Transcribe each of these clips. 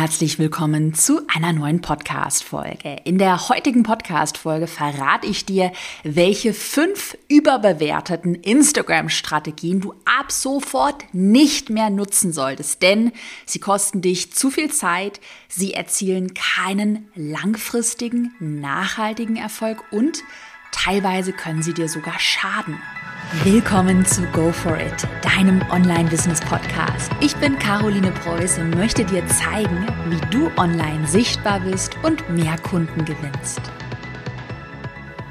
herzlich willkommen zu einer neuen Podcast-Folge. In der heutigen Podcast-Folge verrate ich dir, welche fünf überbewerteten Instagram-Strategien du ab sofort nicht mehr nutzen solltest, denn sie kosten dich zu viel Zeit, sie erzielen keinen langfristigen, nachhaltigen Erfolg und teilweise können sie dir sogar schaden. Willkommen zu Go For It, deinem Online-Business-Podcast. Ich bin Caroline Preuß und möchte dir zeigen, wie du online sichtbar bist und mehr Kunden gewinnst.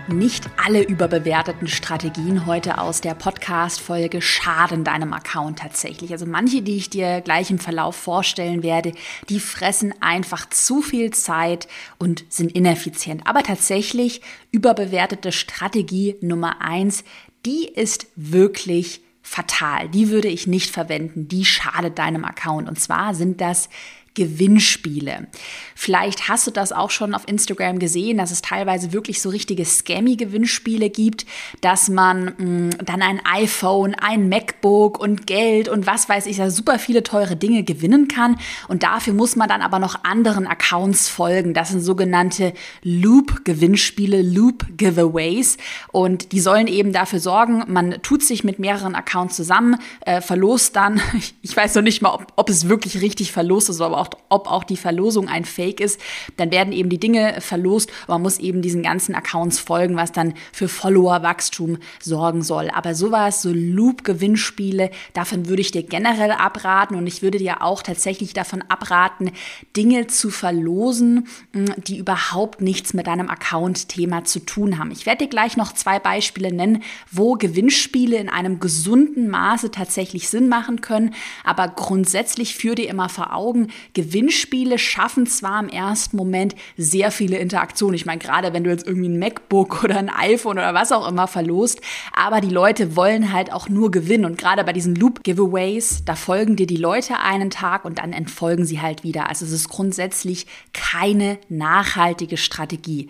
Nicht alle überbewerteten Strategien heute aus der Podcast-Folge schaden deinem Account tatsächlich. Also manche, die ich dir gleich im Verlauf vorstellen werde, die fressen einfach zu viel Zeit und sind ineffizient. Aber tatsächlich überbewertete Strategie Nummer eins, die ist wirklich fatal. Die würde ich nicht verwenden. Die schadet deinem Account. Und zwar sind das Gewinnspiele. Vielleicht hast du das auch schon auf Instagram gesehen, dass es teilweise wirklich so richtige Scammy-Gewinnspiele gibt, dass man mh, mm, dann ein iPhone, ein MacBook und Geld und was weiß ich, ja super viele teure Dinge gewinnen kann. Und dafür muss man dann aber noch anderen Accounts folgen. Das sind sogenannte Loop-Gewinnspiele, Loop-Giveaways. Und die sollen eben dafür sorgen, man tut sich mit mehreren Accounts zusammen, äh, verlost dann, ich weiß noch nicht mal, ob, ob es wirklich richtig verlost ist, aber auch auch, ob auch die Verlosung ein Fake ist, dann werden eben die Dinge verlost man muss eben diesen ganzen Accounts folgen, was dann für Follower-Wachstum sorgen soll. Aber sowas, so Loop-Gewinnspiele, davon würde ich dir generell abraten und ich würde dir auch tatsächlich davon abraten, Dinge zu verlosen, hm, die überhaupt nichts mit deinem Account-Thema zu tun haben. Ich werde dir gleich noch zwei Beispiele nennen, wo Gewinnspiele in einem gesunden Maße tatsächlich Sinn machen können, aber grundsätzlich führ dir immer vor Augen, Gewinnspiele schaffen zwar im ersten Moment sehr viele Interaktionen. Ich meine, gerade wenn du jetzt irgendwie ein MacBook oder ein iPhone oder was auch immer verlost, aber die Leute wollen halt auch nur gewinnen. Und gerade bei diesen Loop-Giveaways, da folgen dir die Leute einen Tag und dann entfolgen sie halt wieder. Also es ist grundsätzlich keine nachhaltige Strategie.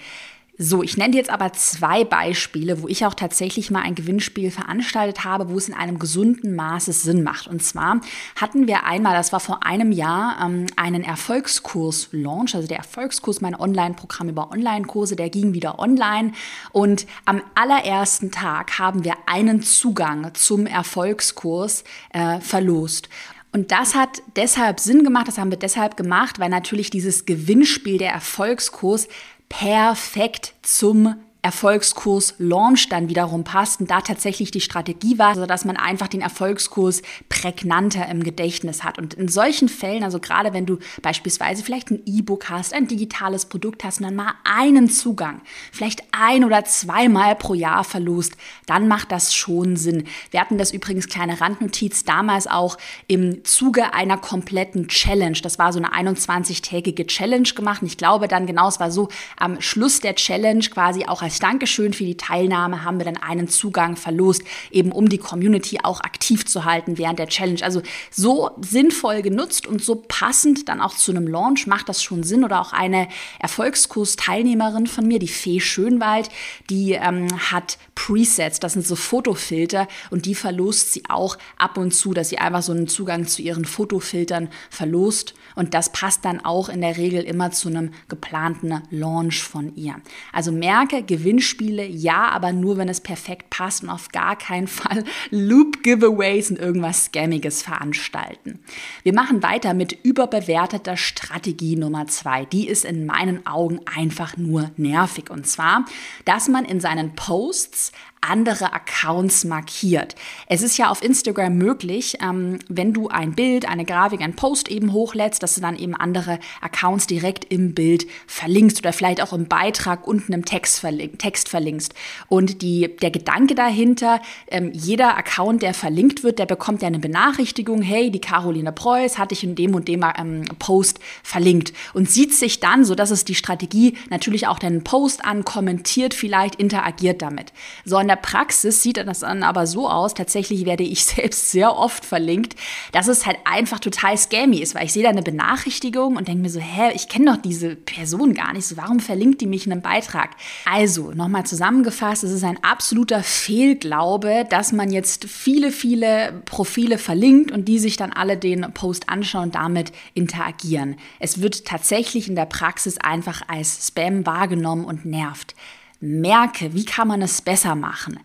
So, ich nenne jetzt aber zwei Beispiele, wo ich auch tatsächlich mal ein Gewinnspiel veranstaltet habe, wo es in einem gesunden Maße Sinn macht. Und zwar hatten wir einmal, das war vor einem Jahr, ähm, einen Erfolgskurs-Launch, also der Erfolgskurs, mein Online-Programm über Online-Kurse, der ging wieder online. Und am allerersten Tag haben wir einen Zugang zum Erfolgskurs äh, verlost. Und das hat deshalb Sinn gemacht, das haben wir deshalb gemacht, weil natürlich dieses Gewinnspiel der Erfolgskurs perfekt zum Erfolgskurs Launch dann wiederum passt und da tatsächlich die Strategie war, so dass man einfach den Erfolgskurs prägnanter im Gedächtnis hat. Und in solchen Fällen, also gerade wenn du beispielsweise vielleicht ein E-Book hast, ein digitales Produkt hast und dann mal einen Zugang, vielleicht ein oder zweimal pro Jahr verlost, dann macht das schon Sinn. Wir hatten das übrigens kleine Randnotiz damals auch im Zuge einer kompletten Challenge. Das war so eine 21-tägige Challenge gemacht. Und ich glaube dann genau, es war so am Schluss der Challenge quasi auch als Dankeschön für die Teilnahme haben wir dann einen Zugang verlost, eben um die Community auch aktiv zu halten während der Challenge. Also so sinnvoll genutzt und so passend dann auch zu einem Launch macht das schon Sinn. Oder auch eine Erfolgskurs-Teilnehmerin von mir, die Fee Schönwald, die ähm, hat Presets, das sind so Fotofilter und die verlost sie auch ab und zu, dass sie einfach so einen Zugang zu ihren Fotofiltern verlost. Und das passt dann auch in der Regel immer zu einem geplanten Launch von ihr. Also merke, Gewinnspiele, ja, aber nur, wenn es perfekt passt und auf gar keinen Fall Loop-Giveaways und irgendwas Scammiges veranstalten. Wir machen weiter mit überbewerteter Strategie Nummer zwei. Die ist in meinen Augen einfach nur nervig. Und zwar, dass man in seinen Posts andere Accounts markiert. Es ist ja auf Instagram möglich, ähm, wenn du ein Bild, eine Grafik, ein Post eben hochlädst, dass du dann eben andere Accounts direkt im Bild verlinkst oder vielleicht auch im Beitrag unten im Text, verlink Text verlinkst. Und die, der Gedanke dahinter, ähm, jeder Account, der verlinkt wird, der bekommt ja eine Benachrichtigung, hey, die Caroline Preuß hat dich in dem und dem ähm, Post verlinkt und sieht sich dann, so dass es die Strategie, natürlich auch deinen Post an, kommentiert vielleicht, interagiert damit. Sondern der Praxis sieht das dann aber so aus, tatsächlich werde ich selbst sehr oft verlinkt, dass es halt einfach total scammy ist, weil ich sehe da eine Benachrichtigung und denke mir so, hä, ich kenne doch diese Person gar nicht, so warum verlinkt die mich in einem Beitrag? Also, nochmal zusammengefasst, es ist ein absoluter Fehlglaube, dass man jetzt viele, viele Profile verlinkt und die sich dann alle den Post anschauen und damit interagieren. Es wird tatsächlich in der Praxis einfach als Spam wahrgenommen und nervt. Merke, wie kann man es besser machen?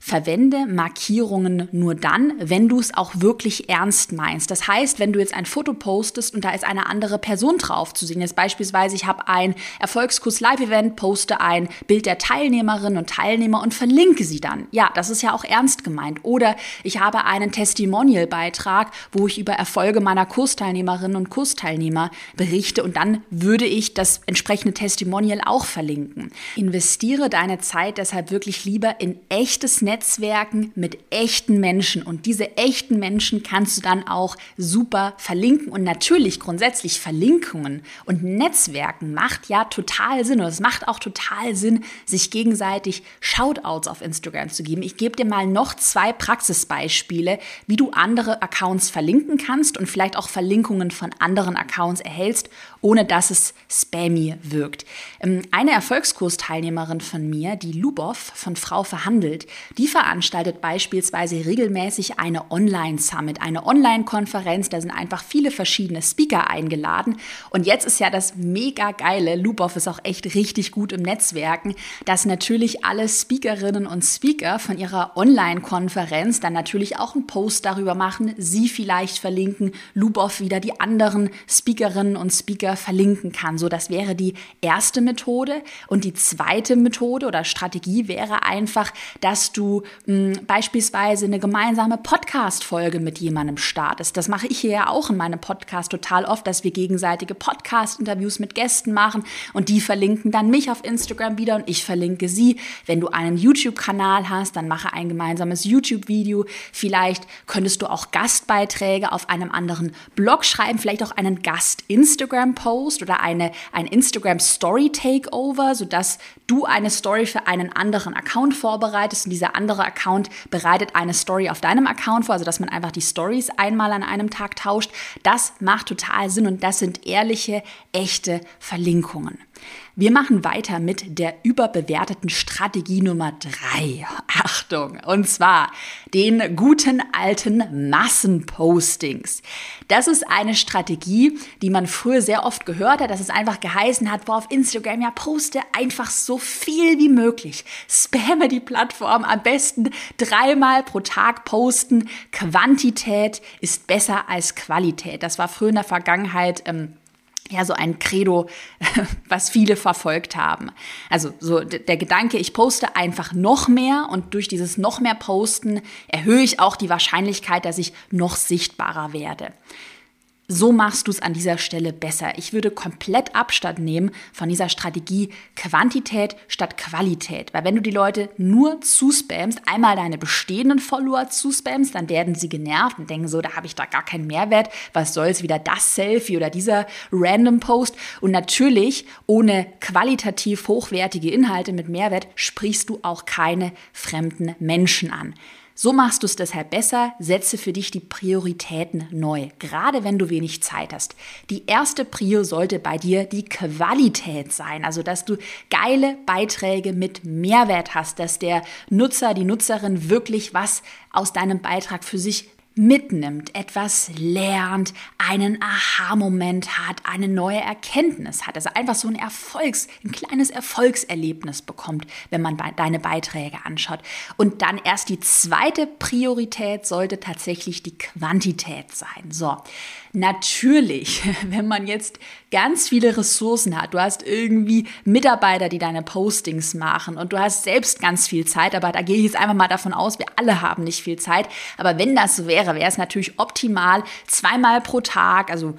Verwende Markierungen nur dann, wenn du es auch wirklich ernst meinst. Das heißt, wenn du jetzt ein Foto postest und da ist eine andere Person drauf zu sehen, jetzt beispielsweise ich habe ein Erfolgskurs Live-Event, poste ein Bild der Teilnehmerinnen und Teilnehmer und verlinke sie dann. Ja, das ist ja auch ernst gemeint. Oder ich habe einen Testimonial-Beitrag, wo ich über Erfolge meiner Kursteilnehmerinnen und Kursteilnehmer berichte und dann würde ich das entsprechende Testimonial auch verlinken. Investiere deine Zeit deshalb wirklich lieber in echtes Netzwerken mit echten Menschen. Und diese echten Menschen kannst du dann auch super verlinken. Und natürlich grundsätzlich Verlinkungen und Netzwerken macht ja total Sinn. Und es macht auch total Sinn, sich gegenseitig Shoutouts auf Instagram zu geben. Ich gebe dir mal noch zwei Praxisbeispiele, wie du andere Accounts verlinken kannst und vielleicht auch Verlinkungen von anderen Accounts erhältst, ohne dass es spammy wirkt. Ähm, eine Erfolgskursteilnehmerin von mir, die Lubov von Frau verhandelt, die veranstaltet beispielsweise regelmäßig eine Online-Summit, eine Online-Konferenz. Da sind einfach viele verschiedene Speaker eingeladen. Und jetzt ist ja das mega geile, Lubov ist auch echt richtig gut im Netzwerken, dass natürlich alle Speakerinnen und Speaker von ihrer Online-Konferenz dann natürlich auch einen Post darüber machen, sie vielleicht verlinken, Lubov wieder die anderen Speakerinnen und Speaker verlinken kann. So, das wäre die erste Methode. Und die zweite Methode oder Strategie wäre einfach, dass du mh, hm, beispielsweise eine gemeinsame Podcast-Folge mit jemandem startest. Das mache ich hier ja auch in meinem Podcast total oft, dass wir gegenseitige Podcast-Interviews mit Gästen machen und die verlinken dann mich auf Instagram wieder und ich verlinke sie. Wenn du einen YouTube-Kanal hast, dann mache ein gemeinsames YouTube-Video. Vielleicht könntest du auch Gastbeiträge auf einem anderen Blog schreiben, vielleicht auch einen Gast-Instagram-Post oder eine, ein Instagram-Story-Takeover, sodass du eine Story für einen anderen Account vorbereitest und dieser andere Account bereitet eine Story auf deinem Account vor, also dass man einfach die Stories einmal an einem Tag tauscht. Das macht total Sinn und das sind ehrliche, echte Verlinkungen. Wir machen weiter mit der überbewerteten Strategie Nummer drei. Achtung, und zwar den guten alten Massenpostings. Das ist eine Strategie, die man früher sehr oft gehört hat, dass es einfach geheißen hat, wo auf Instagram ja poste einfach so viel wie möglich. Spamme die Plattform am besten dreimal pro Tag posten. Quantität ist besser als Qualität. Das war früher in der Vergangenheit ähm, ja so ein Credo, was viele verfolgt haben. Also so der Gedanke, ich poste einfach noch mehr und durch dieses noch mehr Posten erhöhe ich auch die Wahrscheinlichkeit, dass ich noch sichtbarer werde. So machst du es an dieser Stelle besser. Ich würde komplett Abstand nehmen von dieser Strategie Quantität statt Qualität. Weil wenn du die Leute nur zuspammst, einmal deine bestehenden Follower zuspammst, dann werden sie genervt und denken so, da habe ich da gar keinen Mehrwert. Was soll es wieder das Selfie oder dieser Random Post? Und natürlich, ohne qualitativ hochwertige Inhalte mit Mehrwert sprichst du auch keine fremden Menschen an. So machst du es deshalb besser, setze für dich die Prioritäten neu, gerade wenn du wenig Zeit hast. Die erste Prio sollte bei dir die Qualität sein, also dass du geile Beiträge mit Mehrwert hast, dass der Nutzer, die Nutzerin wirklich was aus deinem Beitrag für sich mitnimmt, etwas lernt, einen Aha-Moment hat, eine neue Erkenntnis hat. Also einfach so ein Erfolgs, ein kleines Erfolgserlebnis bekommt, wenn man deine Beiträge anschaut. Und dann erst die zweite Priorität sollte tatsächlich die Quantität sein. So, Natürlich, wenn man jetzt ganz viele Ressourcen hat, du hast irgendwie Mitarbeiter, die deine Postings machen und du hast selbst ganz viel Zeit, aber da gehe ich jetzt einfach mal davon aus, wir alle haben nicht viel Zeit. Aber wenn das so wäre, wäre es natürlich optimal, zweimal pro Tag, also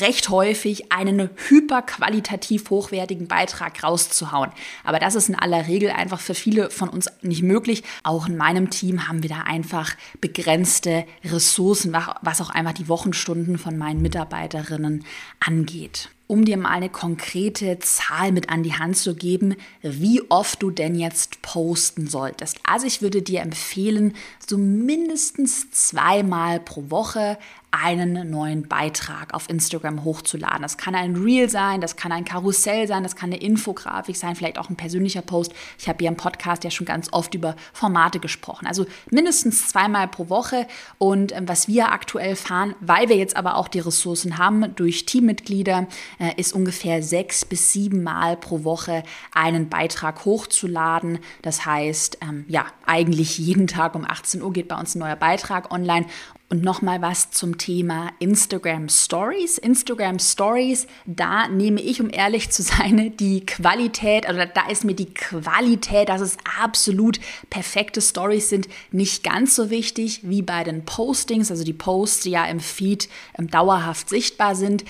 recht häufig einen hyperqualitativ hochwertigen Beitrag rauszuhauen. Aber das ist in aller Regel einfach für viele von uns nicht möglich. Auch in meinem Team haben wir da einfach begrenzte Ressourcen, was auch einfach die Wochenstunden von meinen Mitarbeiterinnen angeht. um dir mal eine konkrete Zahl mit an die Hand zu geben, wie oft du denn jetzt posten solltest. Also ich würde dir empfehlen, so mindestens zweimal pro Woche einen neuen Beitrag auf Instagram hochzuladen. Das kann ein Reel sein, das kann ein Karussell sein, das kann eine Infografik sein, vielleicht auch ein persönlicher Post. Ich habe hier im Podcast ja schon ganz oft über Formate gesprochen. Also mindestens zweimal pro Woche. Und ähm, was wir aktuell fahren, weil wir jetzt aber auch die Ressourcen haben durch Teammitglieder, äh, ist ungefähr sechs bis sieben Mal pro Woche einen Beitrag hochzuladen. Das heißt, ähm, ja, eigentlich jeden Tag um 18 Uhr geht bei uns ein neuer Beitrag online. Und nochmal was zum Thema Instagram Stories. Instagram Stories, da nehme ich, um ehrlich zu sein, die Qualität, also da ist mir die Qualität, dass es absolut perfekte Stories sind, nicht ganz so wichtig wie bei den Postings, also die Posts, die ja im Feed ähm, dauerhaft sichtbar sind.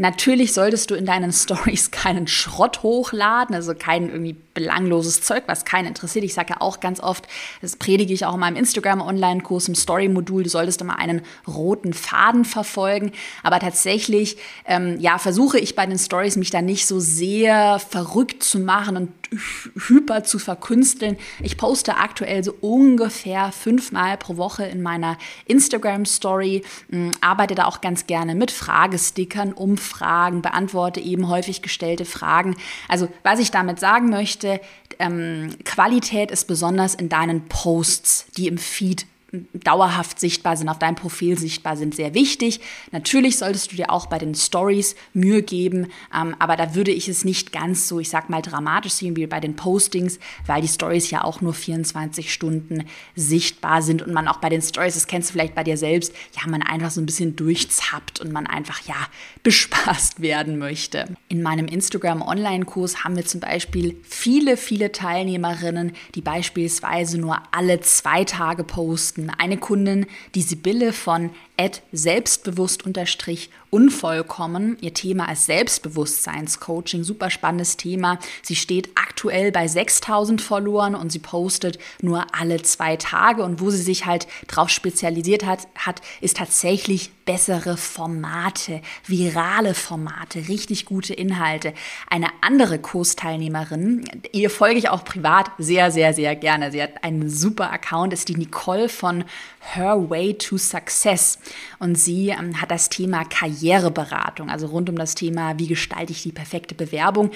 Natürlich solltest du in deinen Stories keinen Schrott hochladen, also kein irgendwie belangloses Zeug, was keinen interessiert. Ich sage ja auch ganz oft, das predige ich auch in meinem Instagram-Online-Kurs im Story-Modul, du solltest immer einen roten Faden verfolgen. Aber tatsächlich, ähm, ja, versuche ich bei den Stories mich da nicht so sehr verrückt zu machen und hyper zu verkünsteln. Ich poste aktuell so ungefähr fünfmal pro Woche in meiner Instagram-Story, hm, arbeite da auch ganz gerne mit Fragestickern, Umfragen, beantworte eben häufig gestellte Fragen. Also was ich damit sagen möchte, ähm, Qualität ist besonders in deinen Posts, die im Feed dauerhaft sichtbar sind, auf deinem Profil sichtbar sind, sehr wichtig. Natürlich solltest du dir auch bei den Stories Mühe geben, ähm, aber da würde ich es nicht ganz so, ich sag mal, dramatisch sehen wie bei den Postings, weil die Stories ja auch nur 24 Stunden sichtbar sind und man auch bei den Stories, das kennst du vielleicht bei dir selbst, ja, man einfach so ein bisschen durchzappt und man einfach, ja, bespaßt werden möchte. In meinem Instagram Online-Kurs haben wir zum Beispiel viele, viele Teilnehmerinnen, die beispielsweise nur alle zwei Tage posten berichten. Eine Kundin, die Sibylle von selbstbewusst unvollkommen. Ihr Thema ist Selbstbewusstseinscoaching. Super spannendes Thema. Sie steht aktuell bei 6000 Followern und sie postet nur alle zwei Tage. Und wo sie sich halt drauf spezialisiert hat, hat ist tatsächlich bessere Formate, virale Formate, richtig gute Inhalte. Eine andere Kursteilnehmerin, ihr folge ich auch privat sehr, sehr, sehr gerne. Sie hat einen super Account, ist die Nicole von Her Way to Success. Und sie ähm, hat das Thema Karriereberatung, also rund um das Thema, wie gestalte ich die perfekte Bewerbung,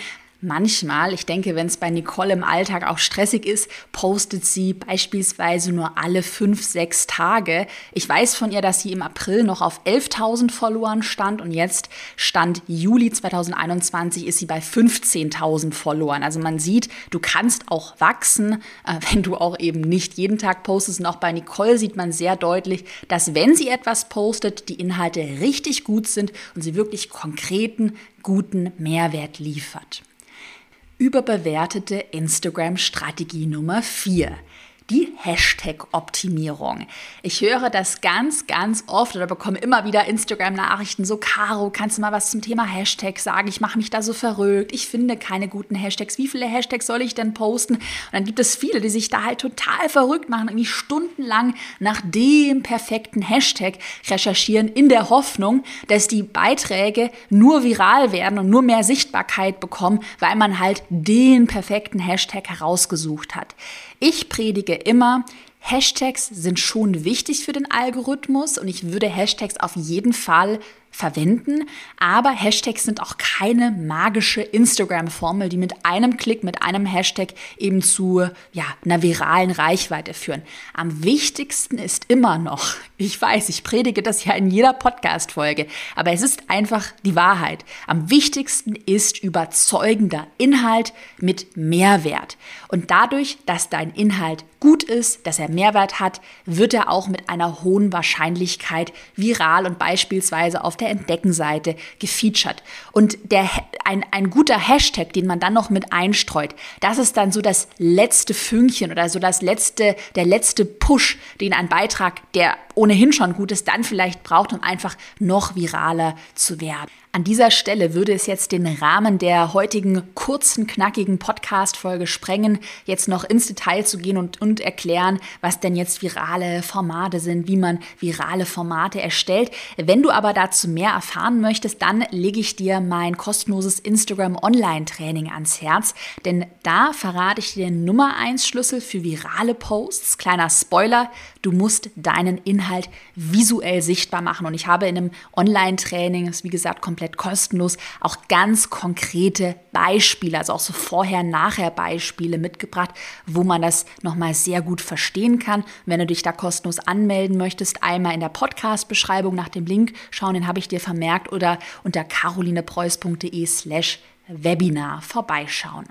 Manchmal, ich denke, wenn es bei Nicole im Alltag auch stressig ist, postet sie beispielsweise nur alle fünf, sechs Tage. Ich weiß von ihr, dass sie im April noch auf 11.000 Followern stand und jetzt stand Juli 2021 ist sie bei 15.000 Followern. Also man sieht, du kannst auch wachsen, äh, wenn du auch eben nicht jeden Tag postest. Und auch bei Nicole sieht man sehr deutlich, dass wenn sie etwas postet, die Inhalte richtig gut sind und sie wirklich konkreten, guten Mehrwert liefert überbewertete Instagram-Strategie Nummer 4 die Hashtag-Optimierung. Ich höre das ganz, ganz oft oder bekomme immer wieder Instagram-Nachrichten, so Caro, kannst du mal was zum Thema Hashtag sagen? Ich mache mich da so verrückt, ich finde keine guten Hashtags. Wie viele Hashtags soll ich denn posten? Und dann gibt es viele, die sich da halt total verrückt machen, irgendwie stundenlang nach dem perfekten Hashtag recherchieren, in der Hoffnung, dass die Beiträge nur viral werden und nur mehr Sichtbarkeit bekommen, weil man halt den perfekten Hashtag herausgesucht hat. Ich predige immer, Hashtags sind schon wichtig für den Algorithmus und ich würde Hashtags auf jeden Fall verwenden. Aber Hashtags sind auch keine magische Instagram-Formel, die mit einem Klick, mit einem Hashtag eben zu ja, einer viralen Reichweite führen. Am wichtigsten ist immer noch, ich weiß, ich predige das ja in jeder Podcast-Folge, aber es ist einfach die Wahrheit. Am wichtigsten ist überzeugender Inhalt mit Mehrwert. Und dadurch, dass dein Inhalt gut ist, dass er Mehrwert hat, wird er auch mit einer hohen Wahrscheinlichkeit viral und beispielsweise auf der Entdeckenseite gefeatured. Und der ein, ein guter Hashtag, den man dann noch mit einstreut, das ist dann so das letzte Fünkchen oder so das letzte, der letzte Push, den ein Beitrag, der ohnehin schon gut ist, dann vielleicht braucht, um einfach noch viraler zu werden. An dieser Stelle würde es jetzt den Rahmen der heutigen kurzen, knackigen Podcast-Folge sprengen, jetzt noch ins Detail zu gehen und, und erklären, was denn jetzt virale Formate sind, wie man virale Formate erstellt. Wenn du aber dazu mehr erfahren möchtest, dann lege ich dir mein kostenloses Instagram Online-Training ans Herz, denn da verrate ich dir den Nummer 1 Schlüssel für virale Posts. Kleiner Spoiler, du musst deinen Inhalt visuell sichtbar machen und ich habe in einem Online-Training, das wie gesagt komplett komplett kostenlos auch ganz konkrete Beispiele, also auch so Vorher-Nachher-Beispiele mitgebracht, wo man das nochmal sehr gut verstehen kann. Wenn du dich da kostenlos anmelden möchtest, einmal in der Podcast-Beschreibung nach dem Link schauen, den habe ich dir vermerkt, oder unter carolinepreuß.de slash Webinar vorbeischauen.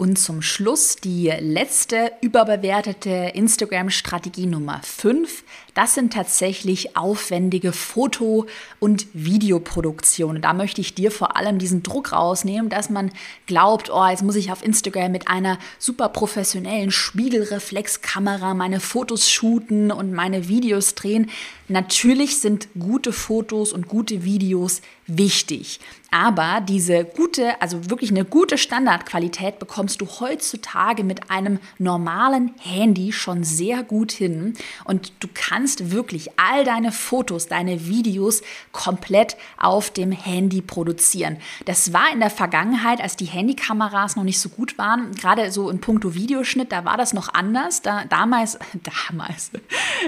Und zum Schluss die letzte überbewertete Instagram-Strategie Nummer 5. Das sind tatsächlich aufwendige Foto- und Videoproduktionen. Da möchte ich dir vor allem diesen Druck rausnehmen, dass man glaubt, oh, jetzt muss ich auf Instagram mit einer super professionellen Spiegelreflexkamera meine Fotos shooten und meine Videos drehen. Natürlich sind gute Fotos und gute Videos wichtig. Aber diese gute, also wirklich eine gute Standardqualität bekommst du heutzutage mit einem normalen Handy schon sehr gut hin. Und du kannst wirklich all deine Fotos, deine Videos komplett auf dem Handy produzieren. Das war in der Vergangenheit, als die Handykameras noch nicht so gut waren, gerade so in puncto Videoschnitt, da war das noch anders. Da, damals, damals,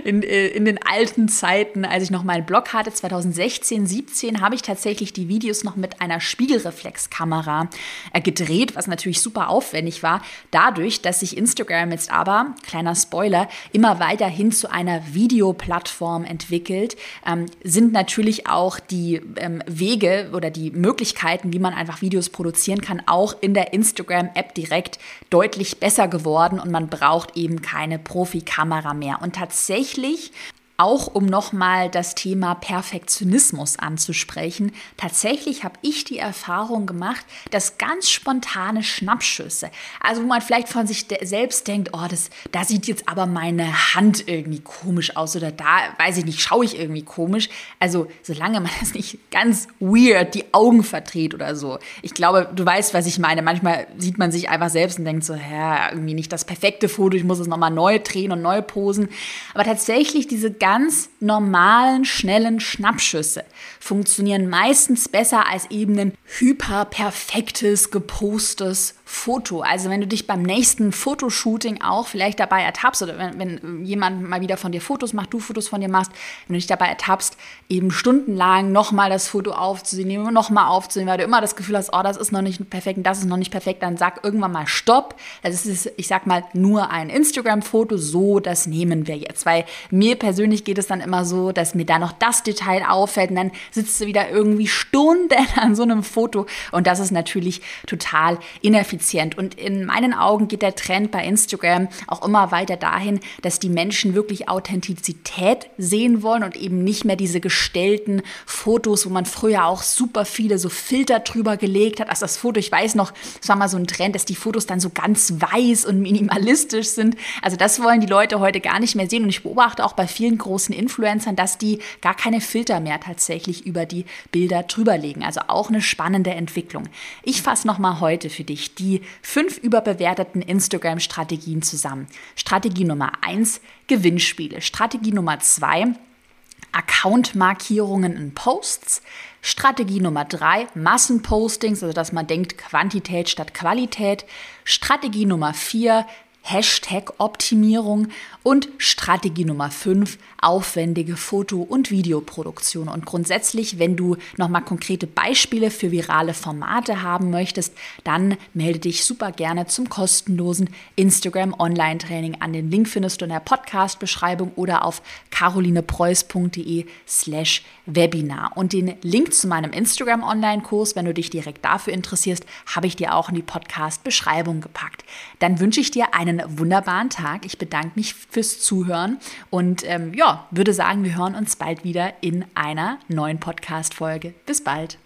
in, äh, in den alten Zeiten, als ich noch meinen Blog hatte, 2016, 17, habe ich tatsächlich die Videos noch mit einer Spiegelreflexkamera äh, gedreht, was natürlich super aufwendig war. Dadurch, dass sich Instagram jetzt aber, kleiner Spoiler, immer weiter hin zu einer Videoplattform entwickelt, ähm, sind natürlich auch die ähm, Wege oder die Möglichkeiten, wie man einfach Videos produzieren kann, auch in der Instagram-App direkt deutlich besser geworden und man braucht eben keine Profikamera mehr. Und tatsächlich auch um nochmal das Thema Perfektionismus anzusprechen. Tatsächlich habe ich die Erfahrung gemacht, dass ganz spontane Schnappschüsse, also wo man vielleicht von sich selbst denkt, oh, das, da sieht jetzt aber meine Hand irgendwie komisch aus oder da, weiß ich nicht, schaue ich irgendwie komisch. Also solange man das nicht ganz weird die Augen verdreht oder so. Ich glaube, du weißt, was ich meine. Manchmal sieht man sich einfach selbst und denkt so, ja, irgendwie nicht das perfekte Foto, ich muss es nochmal neu drehen und neu posen. Aber tatsächlich diese ganz normalen, schnellen Schnappschüsse funktionieren meistens besser als eben ein hyperperfektes, gepostes Foto. Also wenn du dich beim nächsten Fotoshooting auch vielleicht dabei ertappst oder wenn, wenn jemand mal wieder von dir Fotos macht, du Fotos von dir machst, wenn du dich dabei ertappst, eben stundenlang nochmal das Foto aufzunehmen, nochmal aufzunehmen, weil du immer das Gefühl hast, oh, das ist noch nicht perfekt und das ist noch nicht perfekt, dann sag irgendwann mal Stopp. Das ist, ich sag mal, nur ein Instagram-Foto, so, das nehmen wir jetzt. Weil mir persönlich geht es dann immer so, dass mir da noch das Detail auffällt und dann sitzt du wieder irgendwie Stunden an so einem Foto und das ist natürlich total ineffizient effizient. Und in meinen Augen geht der Trend bei Instagram auch immer weiter dahin, dass die Menschen wirklich Authentizität sehen wollen und eben nicht mehr diese gestellten Fotos, wo man früher auch super viele so Filter drüber gelegt hat. Also das Foto, ich weiß noch, es war mal so ein Trend, dass die Fotos dann so ganz weiß und minimalistisch sind. Also das wollen die Leute heute gar nicht mehr sehen. Und ich beobachte auch bei vielen großen Influencern, dass die gar keine Filter mehr tatsächlich über die Bilder drüberlegen. Also auch eine spannende Entwicklung. Ich fasse nochmal heute für dich die die fünf überbewerteten Instagram-Strategien zusammen. Strategie Nummer eins Gewinnspiele. Strategie Nummer zwei Account-Markierungen in Posts. Strategie Nummer drei Massenpostings, also dass man denkt Quantität statt Qualität. Strategie Nummer vier Hashtag-Optimierung und Strategie Nummer 5, aufwendige Foto- und Videoproduktion. Und grundsätzlich, wenn du nochmal konkrete Beispiele für virale Formate haben möchtest, dann melde dich super gerne zum kostenlosen Instagram Online-Training an. Den Link findest du in der Podcast-Beschreibung oder auf carolinepreuß.de slash Webinar. Und den Link zu meinem Instagram Online-Kurs, wenn du dich direkt dafür interessierst, habe ich dir auch in die Podcast-Beschreibung gepackt. Dann wünsche ich dir einen wunderbaren Tag. Ich bedanke mich fürs Zuhören und ähm, ja, würde sagen, wir hören uns bald wieder in einer neuen Podcast-Folge. Bis bald.